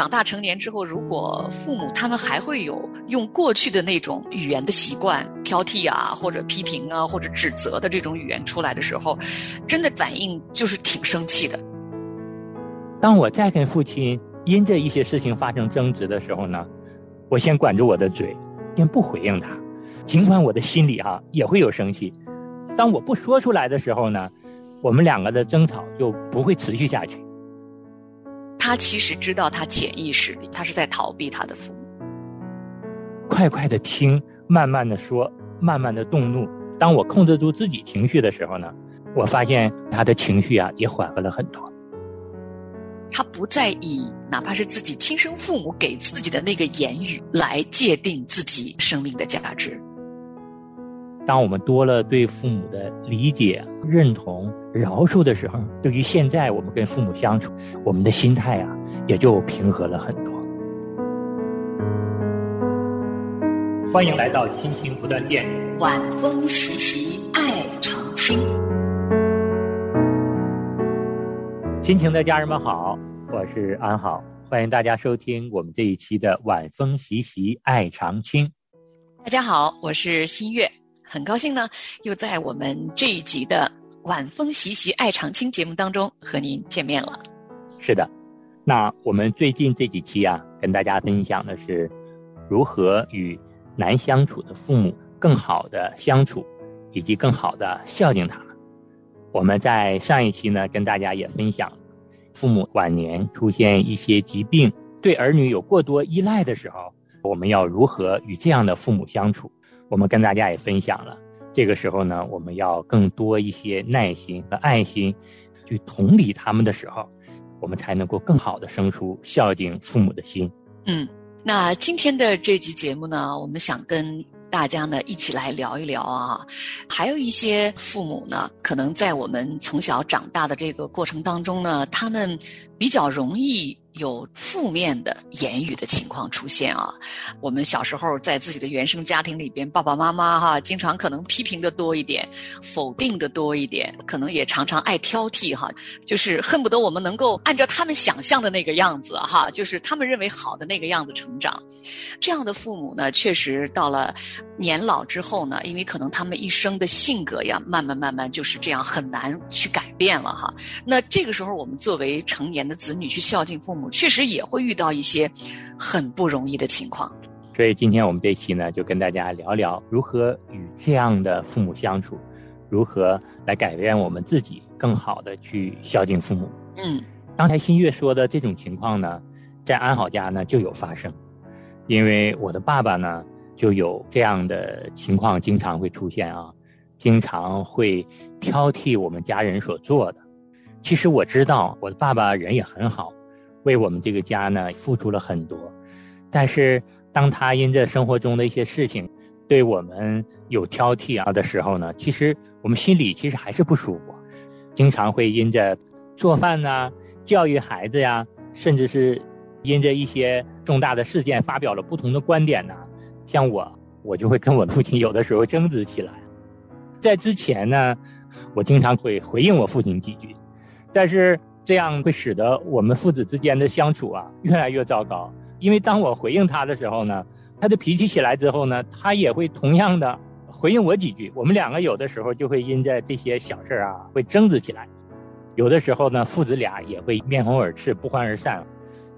长大成年之后，如果父母他们还会有用过去的那种语言的习惯，挑剔啊，或者批评啊，或者指责的这种语言出来的时候，真的反应就是挺生气的。当我再跟父亲因着一些事情发生争执的时候呢，我先管住我的嘴，先不回应他，尽管我的心里哈也会有生气。当我不说出来的时候呢，我们两个的争吵就不会持续下去。他其实知道，他潜意识里他是在逃避他的父母。快快的听，慢慢的说，慢慢的动怒。当我控制住自己情绪的时候呢，我发现他的情绪啊也缓和了很多。他不再以哪怕是自己亲生父母给自己的那个言语来界定自己生命的价值。当我们多了对父母的理解、认同、饶恕的时候，对于现在我们跟父母相处，我们的心态啊也就平和了很多。欢迎来到亲情不断电，晚风习习爱长青。亲情的家人们好，我是安好，欢迎大家收听我们这一期的晚风习习爱长青。大家好，我是新月。很高兴呢，又在我们这一集的《晚风习习爱长青》节目当中和您见面了。是的，那我们最近这几期啊，跟大家分享的是如何与难相处的父母更好的相处，以及更好的孝敬他们。我们在上一期呢，跟大家也分享，父母晚年出现一些疾病，对儿女有过多依赖的时候，我们要如何与这样的父母相处？我们跟大家也分享了，这个时候呢，我们要更多一些耐心和爱心，去同理他们的时候，我们才能够更好的生出孝敬父母的心。嗯，那今天的这集节目呢，我们想跟大家呢一起来聊一聊啊，还有一些父母呢，可能在我们从小长大的这个过程当中呢，他们比较容易。有负面的言语的情况出现啊，我们小时候在自己的原生家庭里边，爸爸妈妈哈，经常可能批评的多一点，否定的多一点，可能也常常爱挑剔哈，就是恨不得我们能够按照他们想象的那个样子哈，就是他们认为好的那个样子成长。这样的父母呢，确实到了年老之后呢，因为可能他们一生的性格呀，慢慢慢慢就是这样，很难去改变了哈。那这个时候，我们作为成年的子女去孝敬父母。确实也会遇到一些很不容易的情况，所以今天我们这期呢，就跟大家聊聊如何与这样的父母相处，如何来改变我们自己，更好的去孝敬父母。嗯，刚才新月说的这种情况呢，在安好家呢就有发生，因为我的爸爸呢就有这样的情况，经常会出现啊，经常会挑剔我们家人所做的。其实我知道我的爸爸人也很好，为我们这个家呢付出了很多，但是当他因着生活中的一些事情对我们有挑剔啊的时候呢，其实我们心里其实还是不舒服，经常会因着做饭呐、教育孩子呀，甚至是因着一些重大的事件发表了不同的观点呢，像我，我就会跟我父亲 有的时候争执起来，在之前呢，我经常会回应我父亲几句。但是这样会使得我们父子之间的相处啊越来越糟糕，因为当我回应他的时候呢，他的脾气起来之后呢，他也会同样的回应我几句，我们两个有的时候就会因着这些小事啊会争执起来，有的时候呢父子俩也会面红耳赤不欢而散。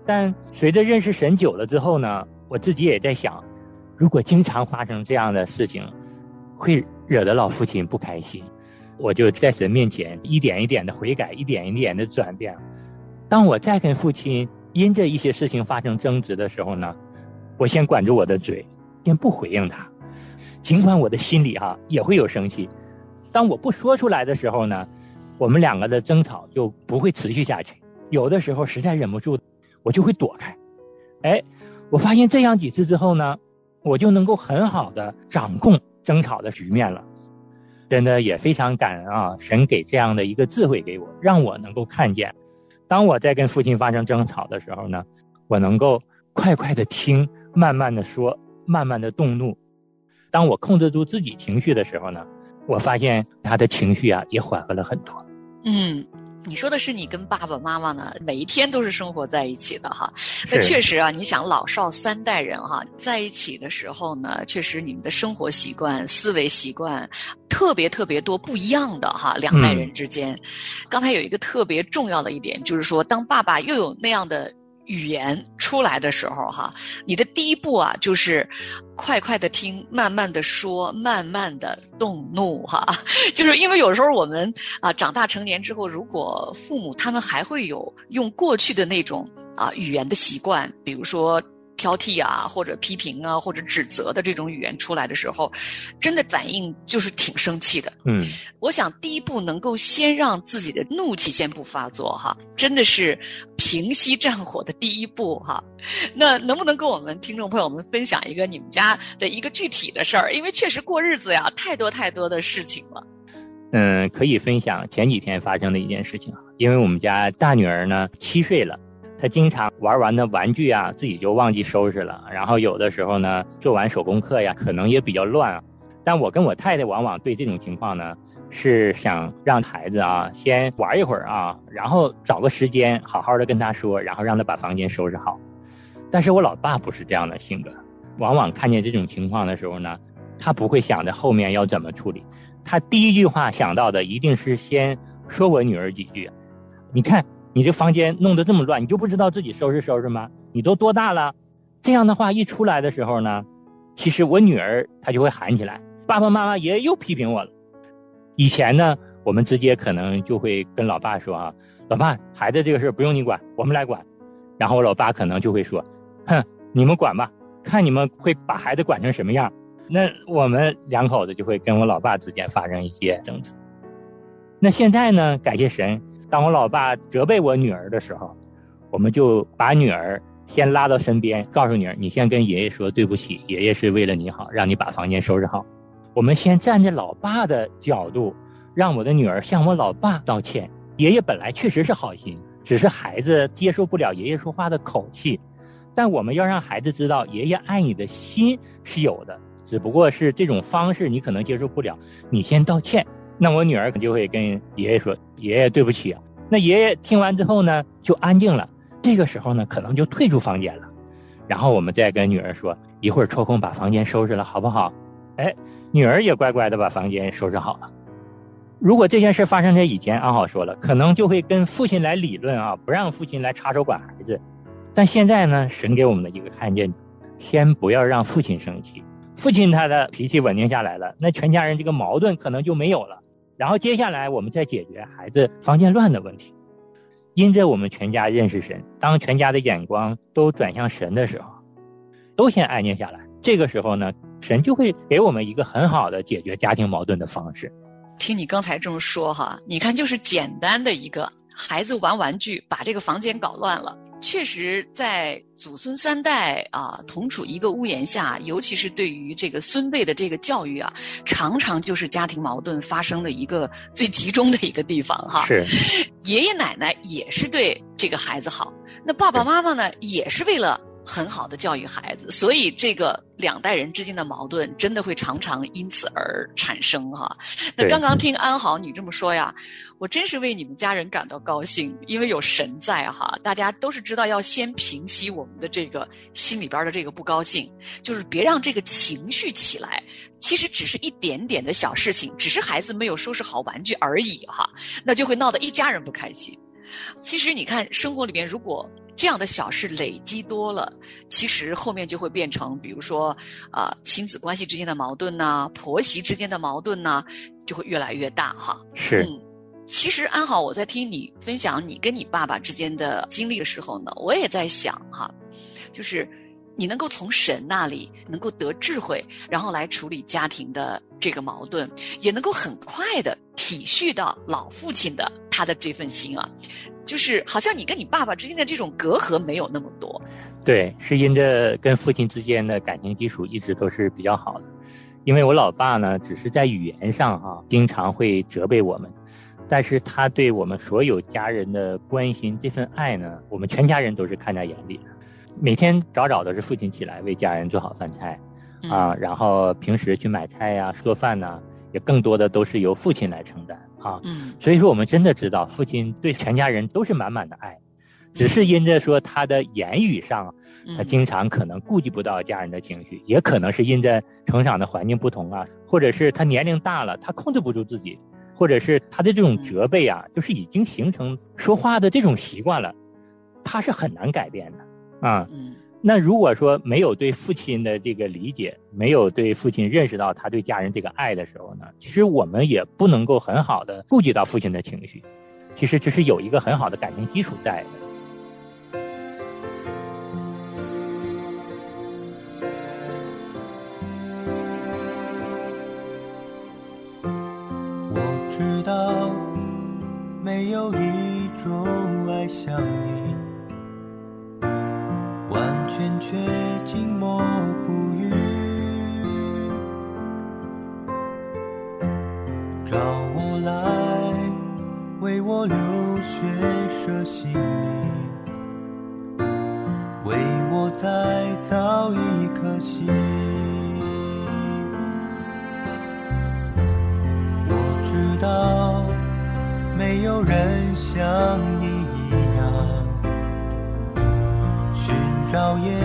但随着认识神久了之后呢，我自己也在想，如果经常发生这样的事情，会惹得老父亲不开心。我就在神面前一点一点的悔改，一点一点的转变。当我再跟父亲因着一些事情发生争执的时候呢，我先管住我的嘴，先不回应他，尽管我的心里哈也会有生气。当我不说出来的时候呢，我们两个的争吵就不会持续下去。有的时候实在忍不住，我就会躲开。哎，我发现这样几次之后呢，我就能够很好的掌控争吵的局面了。真的也非常感恩啊！神给这样的一个智慧给我，让我能够看见，当我在跟父亲发生争吵的时候呢，我能够快快的听，慢慢的说，慢慢的动怒。当我控制住自己情绪的时候呢，我发现他的情绪啊也缓和了很多。嗯，你说的是你跟爸爸妈妈呢，每一天都是生活在一起的哈。那确实啊，你想老少三代人哈在一起的时候呢，确实你们的生活习惯、思维习惯特别特别多不一样的哈。两代人之间，刚才有一个特别重要的一点，就是说，当爸爸又有那样的。语言出来的时候，哈，你的第一步啊，就是快快的听，慢慢的说，慢慢的动怒，哈，就是因为有时候我们啊，长大成年之后，如果父母他们还会有用过去的那种啊语言的习惯，比如说。挑剔啊，或者批评啊，或者指责的这种语言出来的时候，真的反应就是挺生气的。嗯，我想第一步能够先让自己的怒气先不发作哈，真的是平息战火的第一步哈。那能不能跟我们听众朋友们分享一个你们家的一个具体的事儿？因为确实过日子呀，太多太多的事情了。嗯，可以分享前几天发生的一件事情啊，因为我们家大女儿呢七岁了。他经常玩完的玩具啊，自己就忘记收拾了。然后有的时候呢，做完手工课呀，可能也比较乱。但我跟我太太往往对这种情况呢，是想让孩子啊先玩一会儿啊，然后找个时间好好的跟他说，然后让他把房间收拾好。但是我老爸不是这样的性格，往往看见这种情况的时候呢，他不会想着后面要怎么处理，他第一句话想到的一定是先说我女儿几句。你看。你这房间弄得这么乱，你就不知道自己收拾收拾吗？你都多大了？这样的话一出来的时候呢，其实我女儿她就会喊起来：“爸爸妈妈，爷爷又批评我了。”以前呢，我们直接可能就会跟老爸说：“啊，老爸，孩子这个事不用你管，我们来管。”然后我老爸可能就会说：“哼，你们管吧，看你们会把孩子管成什么样。”那我们两口子就会跟我老爸之间发生一些争执。那现在呢，感谢神。当我老爸责备我女儿的时候，我们就把女儿先拉到身边，告诉女儿：“你先跟爷爷说对不起，爷爷是为了你好，让你把房间收拾好。”我们先站在老爸的角度，让我的女儿向我老爸道歉。爷爷本来确实是好心，只是孩子接受不了爷爷说话的口气。但我们要让孩子知道，爷爷爱你的心是有的，只不过是这种方式你可能接受不了。你先道歉。那我女儿可就会跟爷爷说：“爷爷，对不起啊。”那爷爷听完之后呢，就安静了。这个时候呢，可能就退出房间了。然后我们再跟女儿说：“一会儿抽空把房间收拾了，好不好？”哎，女儿也乖乖的把房间收拾好了。如果这件事发生在以前，安好说了，可能就会跟父亲来理论啊，不让父亲来插手管孩子。但现在呢，神给我们的一个看见，先不要让父亲生气。父亲他的脾气稳定下来了，那全家人这个矛盾可能就没有了。然后接下来我们再解决孩子房间乱的问题，因着我们全家认识神，当全家的眼光都转向神的时候，都先安静下来。这个时候呢，神就会给我们一个很好的解决家庭矛盾的方式。听你刚才这么说哈，你看就是简单的一个孩子玩玩具，把这个房间搞乱了。确实，在祖孙三代啊同处一个屋檐下，尤其是对于这个孙辈的这个教育啊，常常就是家庭矛盾发生的一个最集中的一个地方哈。是，爷爷奶奶也是对这个孩子好，那爸爸妈妈呢，也是为了很好的教育孩子，所以这个两代人之间的矛盾真的会常常因此而产生哈。那刚刚听安好你这么说呀。我真是为你们家人感到高兴，因为有神在哈。大家都是知道要先平息我们的这个心里边的这个不高兴，就是别让这个情绪起来。其实只是一点点的小事情，只是孩子没有收拾好玩具而已哈，那就会闹得一家人不开心。其实你看，生活里边如果这样的小事累积多了，其实后面就会变成，比如说啊，亲子关系之间的矛盾呐，婆媳之间的矛盾呐，就会越来越大哈。是。其实安好，我在听你分享你跟你爸爸之间的经历的时候呢，我也在想哈，就是你能够从神那里能够得智慧，然后来处理家庭的这个矛盾，也能够很快的体恤到老父亲的他的这份心啊，就是好像你跟你爸爸之间的这种隔阂没有那么多。对，是因着跟父亲之间的感情基础一直都是比较好的，因为我老爸呢，只是在语言上哈，经常会责备我们。但是他对我们所有家人的关心，这份爱呢，我们全家人都是看在眼里的。每天早早的是父亲起来为家人做好饭菜，啊，然后平时去买菜呀、做饭呐，也更多的都是由父亲来承担啊。嗯，所以说我们真的知道，父亲对全家人都是满满的爱，只是因着说他的言语上，他经常可能顾及不到家人的情绪，也可能是因着成长的环境不同啊，或者是他年龄大了，他控制不住自己，或者是他的这种责备啊，就是已经形成说话的这种习惯了，他是很难改变的啊。嗯。那如果说没有对父亲的这个理解，没有对父亲认识到他对家人这个爱的时候呢，其实我们也不能够很好的顾及到父亲的情绪。其实这是有一个很好的感情基础在的。我知道，没有一种爱像你。让我来为我流血舍性命，为我再造一颗心。我知道没有人像你。一样寻找夜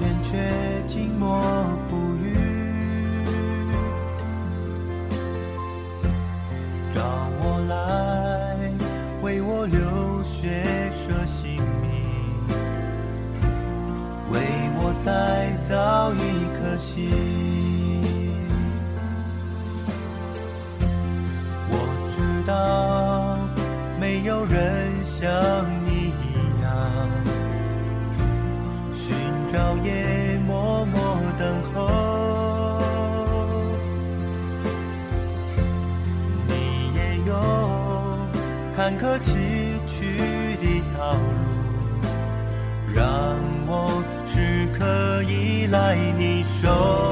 人却寂寞。坎坷崎岖的道路，让我时刻依赖你手。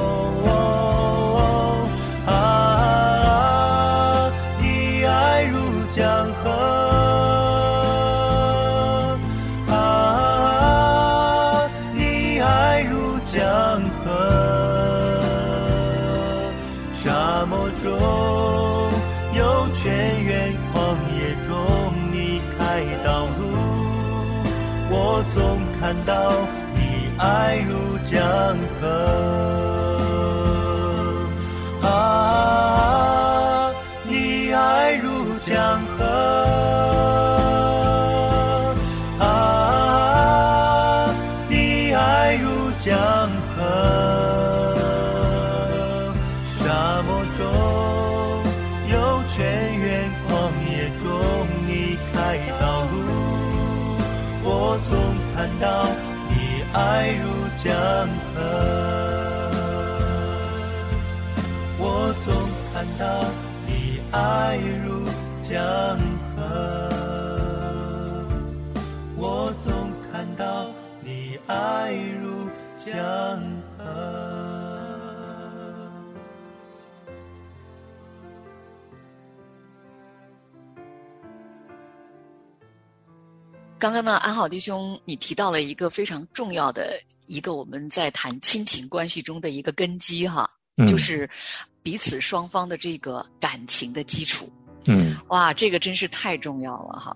看到你爱如江河。爱如江河，我总看到你爱如江河，我总看到你爱如江河。刚刚呢，安好弟兄，你提到了一个非常重要的一个我们在谈亲情关系中的一个根基哈，就是彼此双方的这个感情的基础。嗯，哇，这个真是太重要了哈！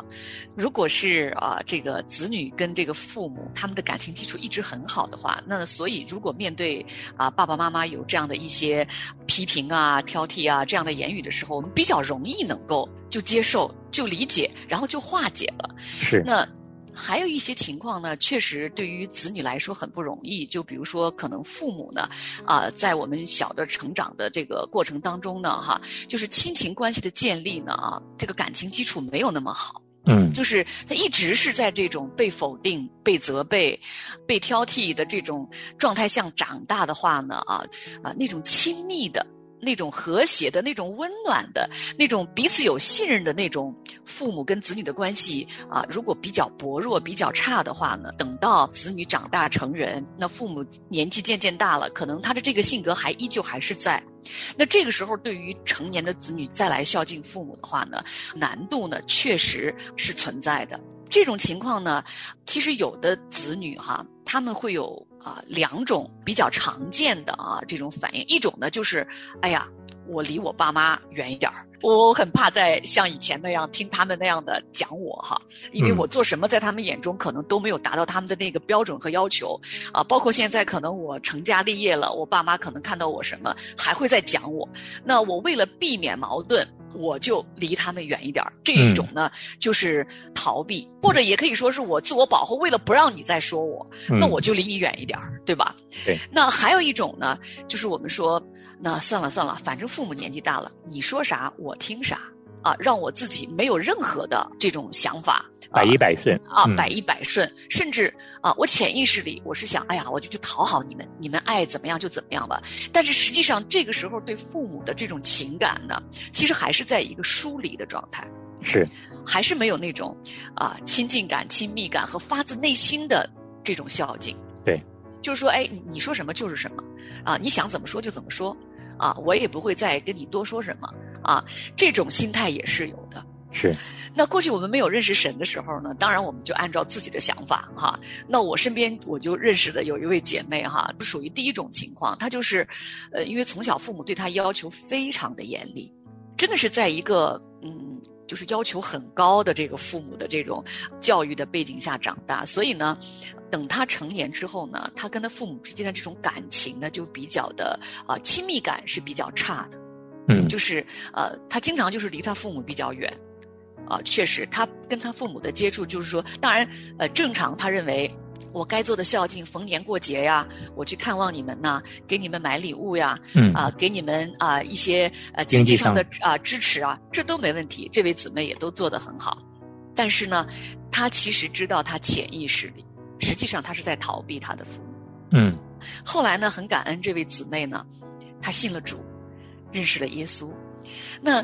如果是啊，这个子女跟这个父母他们的感情基础一直很好的话，那所以如果面对啊爸爸妈妈有这样的一些批评啊、挑剔啊这样的言语的时候，我们比较容易能够就接受、就理解，然后就化解了。是那。还有一些情况呢，确实对于子女来说很不容易。就比如说，可能父母呢，啊，在我们小的成长的这个过程当中呢，哈，就是亲情关系的建立呢，啊，这个感情基础没有那么好。嗯，就是他一直是在这种被否定、被责备、被挑剔的这种状态下长大的话呢，啊啊，那种亲密的。那种和谐的、那种温暖的、那种彼此有信任的那种父母跟子女的关系啊，如果比较薄弱、比较差的话呢，等到子女长大成人，那父母年纪渐渐大了，可能他的这个性格还依旧还是在，那这个时候对于成年的子女再来孝敬父母的话呢，难度呢确实是存在的。这种情况呢，其实有的子女哈，他们会有啊两种比较常见的啊这种反应，一种呢就是，哎呀，我离我爸妈远一点儿，我很怕再像以前那样听他们那样的讲我哈，因为我做什么在他们眼中可能都没有达到他们的那个标准和要求啊，包括现在可能我成家立业了，我爸妈可能看到我什么还会再讲我，那我为了避免矛盾。我就离他们远一点儿，这一种呢就是逃避，或者也可以说是我自我保护，为了不让你再说我，那我就离你远一点儿，对吧？对。那还有一种呢，就是我们说，那算了算了，反正父母年纪大了，你说啥我听啥。啊，让我自己没有任何的这种想法，百依百顺啊，百依百顺，甚至啊，我潜意识里我是想，哎呀，我就去讨好你们，你们爱怎么样就怎么样吧。但是实际上，这个时候对父母的这种情感呢，其实还是在一个疏离的状态，是，还是没有那种啊亲近感、亲密感和发自内心的这种孝敬。对，就是说，哎，你说什么就是什么，啊，你想怎么说就怎么说。啊，我也不会再跟你多说什么啊，这种心态也是有的。是，那过去我们没有认识神的时候呢，当然我们就按照自己的想法哈。那我身边我就认识的有一位姐妹哈，就属于第一种情况，她就是，呃，因为从小父母对她要求非常的严厉，真的是在一个嗯，就是要求很高的这个父母的这种教育的背景下长大，所以呢。等她成年之后呢，她跟她父母之间的这种感情呢，就比较的啊亲密感是比较差的，嗯，就是呃，他经常就是离他父母比较远，啊，确实，他跟他父母的接触就是说，当然，呃，正常，他认为我该做的孝敬，逢年过节呀，我去看望你们呐，给你们买礼物呀，嗯啊，给你们啊一些呃经济上的啊支持啊，这都没问题，这位姊妹也都做得很好，但是呢，他其实知道他潜意识里。实际上，他是在逃避他的父母。嗯，后来呢，很感恩这位姊妹呢，她信了主，认识了耶稣。那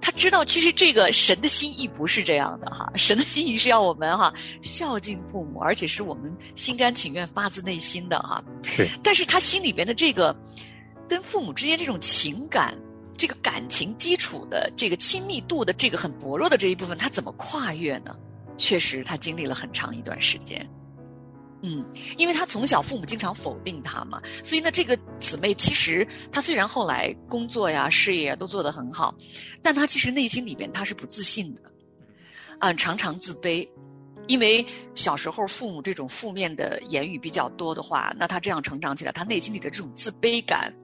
他知道，其实这个神的心意不是这样的哈，神的心意是要我们哈孝敬父母，而且是我们心甘情愿、发自内心的哈。是。但是他心里边的这个跟父母之间这种情感、这个感情基础的这个亲密度的这个很薄弱的这一部分，他怎么跨越呢？确实，他经历了很长一段时间。嗯，因为他从小父母经常否定他嘛，所以呢，这个姊妹其实她虽然后来工作呀、事业都做得很好，但她其实内心里边她是不自信的，嗯，常常自卑，因为小时候父母这种负面的言语比较多的话，那她这样成长起来，她内心里的这种自卑感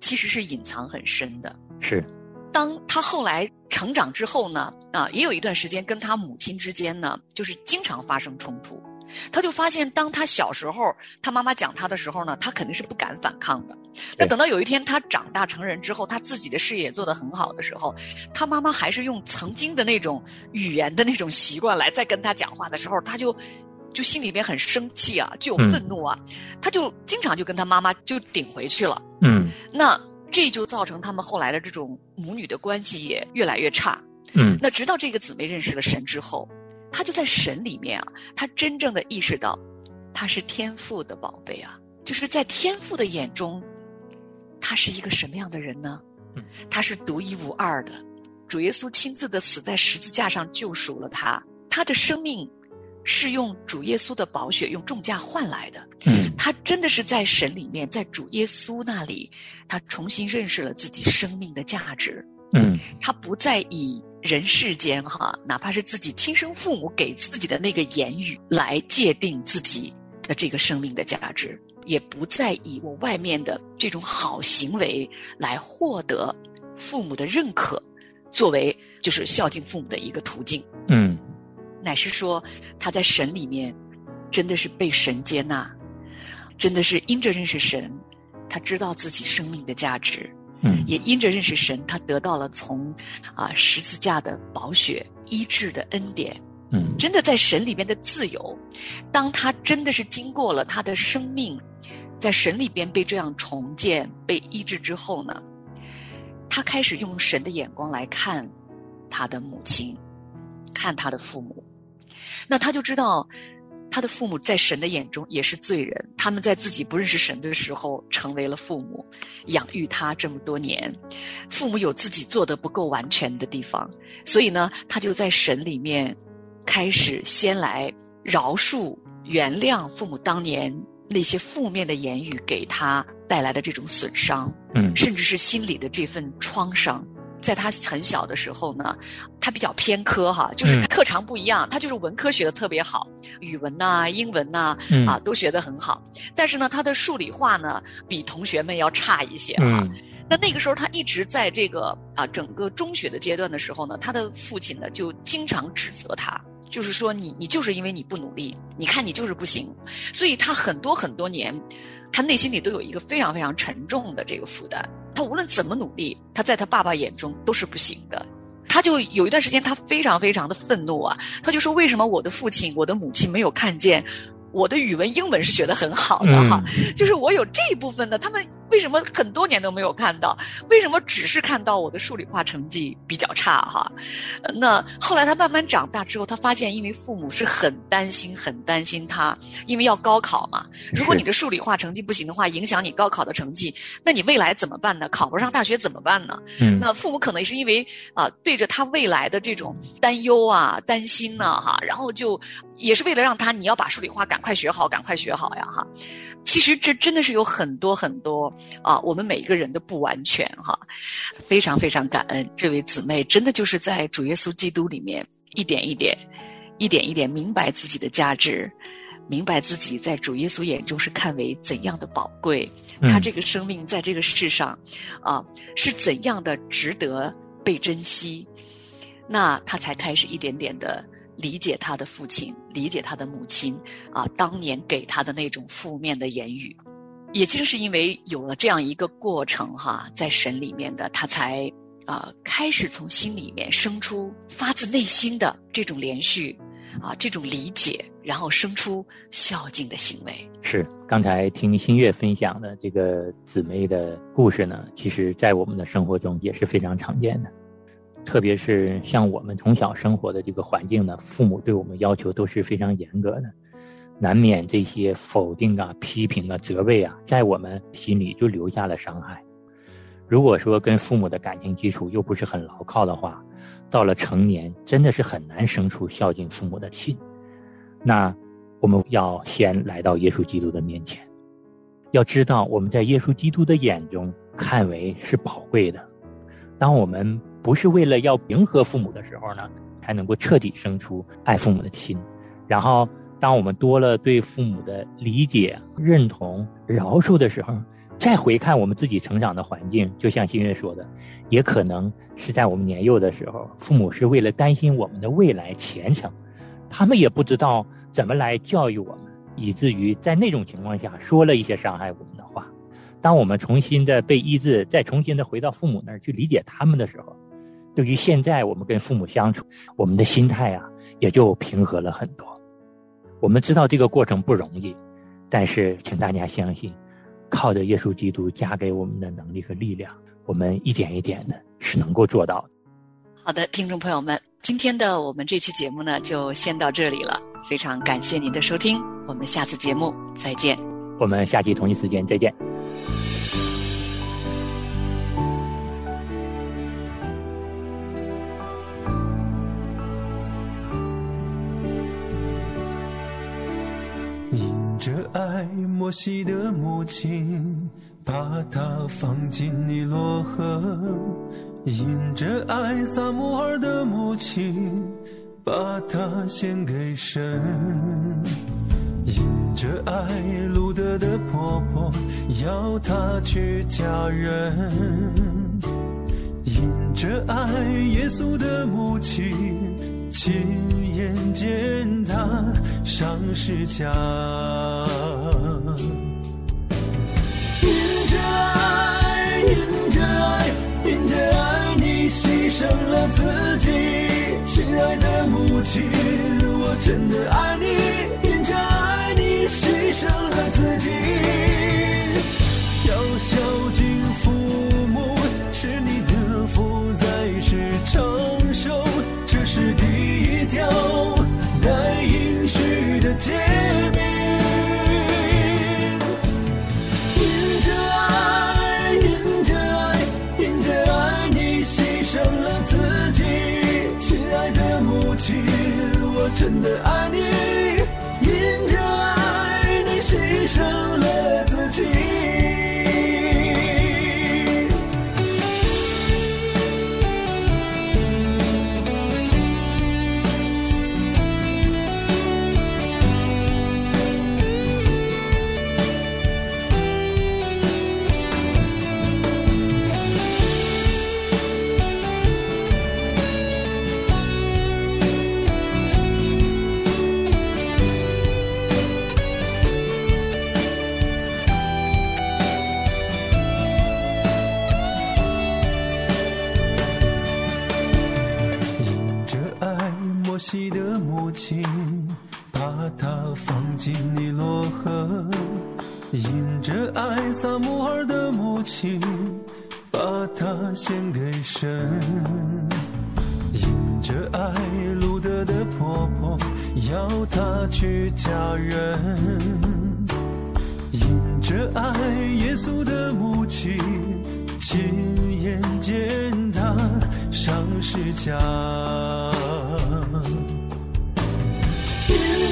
其实是隐藏很深的。是，当她后来成长之后呢，啊，也有一段时间跟她母亲之间呢，就是经常发生冲突。他就发现，当他小时候，他妈妈讲他的时候呢，他肯定是不敢反抗的。那等到有一天他长大成人之后，他自己的事业做得很好的时候，他妈妈还是用曾经的那种语言的那种习惯来再跟他讲话的时候，他就就心里边很生气啊，就有愤怒啊，他就经常就跟他妈妈就顶回去了。嗯，那这就造成他们后来的这种母女的关系也越来越差。嗯，那直到这个姊妹认识了神之后。他就在神里面啊，他真正的意识到，他是天赋的宝贝啊，就是在天赋的眼中，他是一个什么样的人呢？他是独一无二的，主耶稣亲自的死在十字架上救赎了他，他的生命是用主耶稣的宝血用重价换来的。嗯他真的是在神里面，在主耶稣那里，他重新认识了自己生命的价值。嗯他不再以人世间哈，哪怕是自己亲生父母给自己的那个言语来界定自己的这个生命的价值，也不再以我外面的这种好行为来获得父母的认可，作为就是孝敬父母的一个途径。嗯乃是说他在神里面真的是被神接纳，真的是因着认识神，他知道自己生命的价值，嗯也因着认识神，他得到了从啊十字架的宝血医治的恩典，嗯真的在神里边的自由。当他真的是经过了他的生命，在神里边被这样重建、被医治之后呢，他开始用神的眼光来看他的母亲，看他的父母。那他就知道，他的父母在神的眼中也是罪人。他们在自己不认识神的时候成为了父母，养育他这么多年。父母有自己做的不够完全的地方，所以呢，他就在神里面开始先来饶恕、原谅父母当年那些负面的言语给他带来的这种损伤。嗯甚至是心里的这份创伤。在他很小的时候呢，他比较偏科哈，就是特长不一样，他就是文科学的特别好，语文呐、英文呐、嗯啊都学得很好。但是呢，他的数理化呢比同学们要差一些哈。嗯那那个时候，他一直在这个啊整个中学的阶段的时候呢，他的父亲呢就经常指责他，就是说你你就是因为你不努力，你看你就是不行，所以他很多很多年，他内心里都有一个非常非常沉重的这个负担。他无论怎么努力，他在他爸爸眼中都是不行的。他就有一段时间，他非常非常的愤怒啊！他就说：“为什么我的父亲、我的母亲没有看见我的语文、英文是学得很好的哈？就是我有这一部分的，他们为什么很多年都没有看到？为什么只是看到我的数理化成绩比较差哈？呃那后来他慢慢长大之后，他发现，因为父母是很担心、很担心他，因为要高考嘛。如果你的数理化成绩不行的话，影响你高考的成绩，那你未来怎么办呢？考不上大学怎么办呢？嗯那父母可能也是因为啊、对着他未来的这种担忧啊、担心呐、哈，然后就也是为了让他你要把数理化赶快学好，赶快学好呀哈。其实这真的是有很多很多啊，我们每一个人的不完全哈，非常非常感恩这位姊妹，真的就是在主耶稣基督里面一点一点、一点一点明白自己的价值。明白自己在主耶稣眼中是看为怎样的宝贵，他嗯这个生命在这个世上，啊，是怎样的值得被珍惜，那他才开始一点点的理解他的父亲，理解他的母亲啊，当年给他的那种负面的言语。也正是因为有了这样一个过程哈，在神里面的他才啊开始从心里面生出发自内心的这种连续啊这种理解，然后生出孝敬的行为。是，刚才听新月分享的这个姊妹的故事呢，其实在我们的生活中也是非常常见的。特别是像我们从小生活的这个环境呢，父母对我们要求都是非常严格的，难免这些否定啊、批评啊、责备啊，在我们心里就留下了伤害。如果说跟父母的感情基础又不是很牢靠的话，到了成年真的是很难生出孝敬父母的心。那我们要先来到耶稣基督的面前，要知道我们在耶稣基督的眼中看为是宝贵的。当我们不是为了要迎合父母的时候呢，才能够彻底生出爱父母的心。然后，当我们多了对父母的理解、认同、饶恕的时候，再回看我们自己成长的环境，就像新月说的，也可能是在我们年幼的时候，父母是为了担心我们的未来前程，他们也不知道怎么来教育我们，以至于在那种情况下说了一些伤害我们。当我们重新的被医治，再重新的回到父母那儿去理解他们的时候，对于现在我们跟父母相处，我们的心态啊也就平和了很多。我们知道这个过程不容易，但是请大家相信，靠着耶稣基督加给我们的能力和力量，我们一点一点的是能够做到的。好的，听众朋友们，今天的我们这期节目呢，就先到这里了。非常感谢您的收听，我们下次节目再见。我们下期同一时间再见。着爱摩西的母亲，把他放进尼罗河；因着爱撒母耳的母亲，把他献给神；因着爱路的婆婆，要她去嫁人；因着爱耶稣的母亲，亲眼见他上十架。因着爱，因着爱，因着爱，你牺牲了自己，亲爱的母亲，我真的爱你。牺牲了自己，要孝敬父母，是你的福，在世长寿，这是第一条带应许的诫命。因着爱，因着爱，因着爱，你牺牲了自己，亲爱的母亲，我真的爱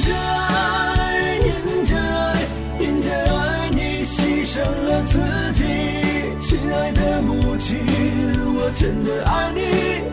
着爱，因着爱，因着爱，你牺牲了自己，亲爱的母亲，我真的爱你。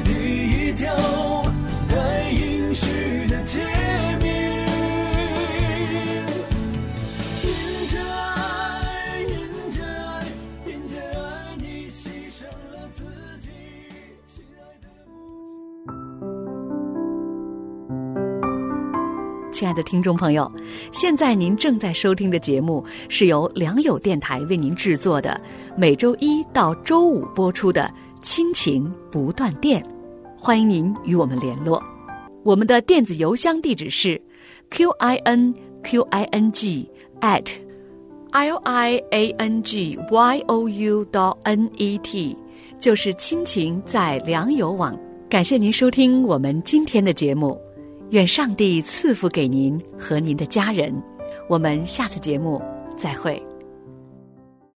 第一条带应许的诫命。因着爱，因着爱，因着爱，你牺牲了自己，亲爱的。亲爱的听众朋友，现在您正在收听的节目是由良友电台为您制作的，每周一到周五播出的《亲情不断电》，欢迎您与我们联络。我们的电子邮箱地址是 q i n q i n g at l i a n g y o u dot n e t，就是亲情在良友网。感谢您收听我们今天的节目。愿上帝赐福给您和您的家人。我们下次节目再会。